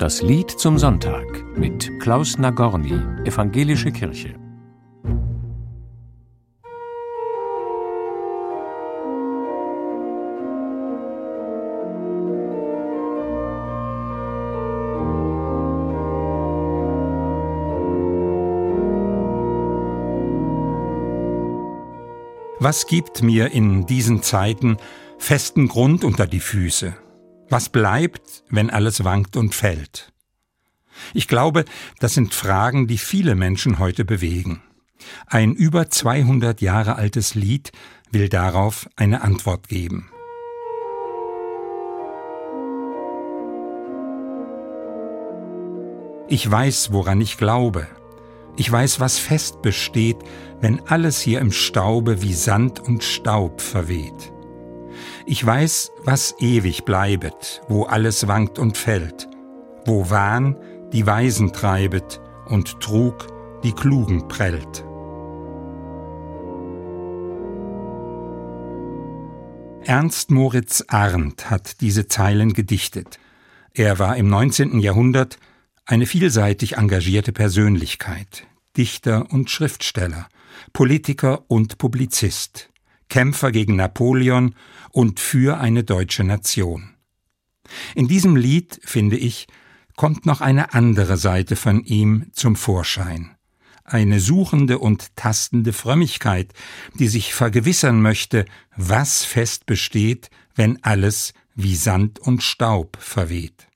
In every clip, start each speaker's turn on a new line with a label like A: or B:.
A: Das Lied zum Sonntag mit Klaus Nagorny, Evangelische Kirche.
B: Was gibt mir in diesen Zeiten festen Grund unter die Füße? Was bleibt, wenn alles wankt und fällt? Ich glaube, das sind Fragen, die viele Menschen heute bewegen. Ein über 200 Jahre altes Lied will darauf eine Antwort geben. Ich weiß, woran ich glaube. Ich weiß, was fest besteht, wenn alles hier im Staube wie Sand und Staub verweht. Ich weiß, was ewig bleibet, wo alles wankt und fällt, wo Wahn die Weisen treibet und Trug die Klugen prellt. Ernst Moritz Arndt hat diese Zeilen gedichtet. Er war im 19. Jahrhundert eine vielseitig engagierte Persönlichkeit, Dichter und Schriftsteller, Politiker und Publizist. Kämpfer gegen Napoleon und für eine deutsche Nation. In diesem Lied, finde ich, kommt noch eine andere Seite von ihm zum Vorschein. Eine suchende und tastende Frömmigkeit, die sich vergewissern möchte, was fest besteht, wenn alles wie Sand und Staub verweht.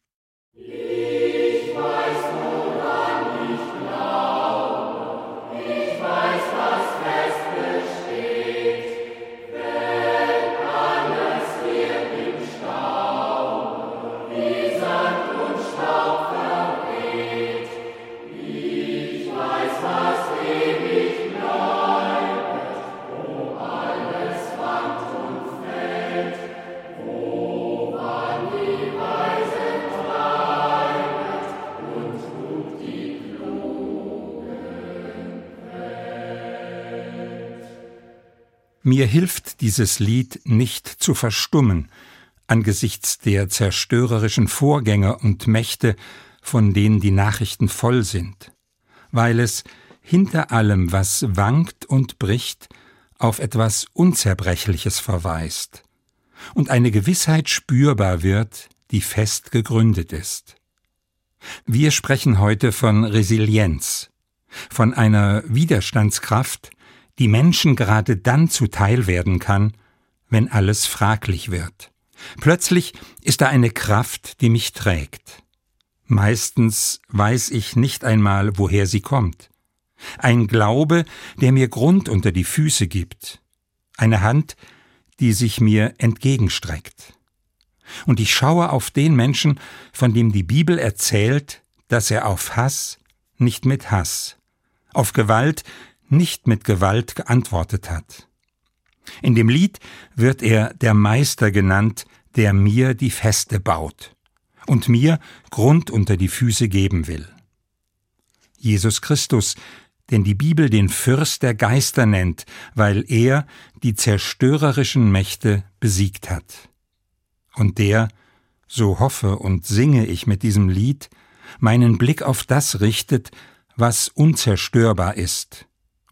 B: Mir hilft dieses Lied nicht zu verstummen. Angesichts der zerstörerischen Vorgänge und Mächte, von denen die Nachrichten voll sind, weil es hinter allem, was wankt und bricht, auf etwas Unzerbrechliches verweist. Und eine Gewissheit spürbar wird, die fest gegründet ist. Wir sprechen heute von Resilienz, von einer Widerstandskraft, die Menschen gerade dann zuteil werden kann, wenn alles fraglich wird. Plötzlich ist da eine Kraft, die mich trägt. Meistens weiß ich nicht einmal, woher sie kommt. Ein Glaube, der mir Grund unter die Füße gibt. Eine Hand, die sich mir entgegenstreckt. Und ich schaue auf den Menschen, von dem die Bibel erzählt, dass er auf Hass nicht mit Hass, auf Gewalt nicht mit Gewalt geantwortet hat. In dem Lied wird er der Meister genannt, der mir die Feste baut und mir Grund unter die Füße geben will. Jesus Christus, den die Bibel den Fürst der Geister nennt, weil er die zerstörerischen Mächte besiegt hat. Und der, so hoffe und singe ich mit diesem Lied, meinen Blick auf das richtet, was unzerstörbar ist,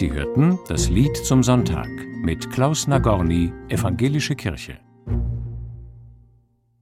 A: Sie hörten das Lied zum Sonntag mit Klaus Nagorny, Evangelische Kirche.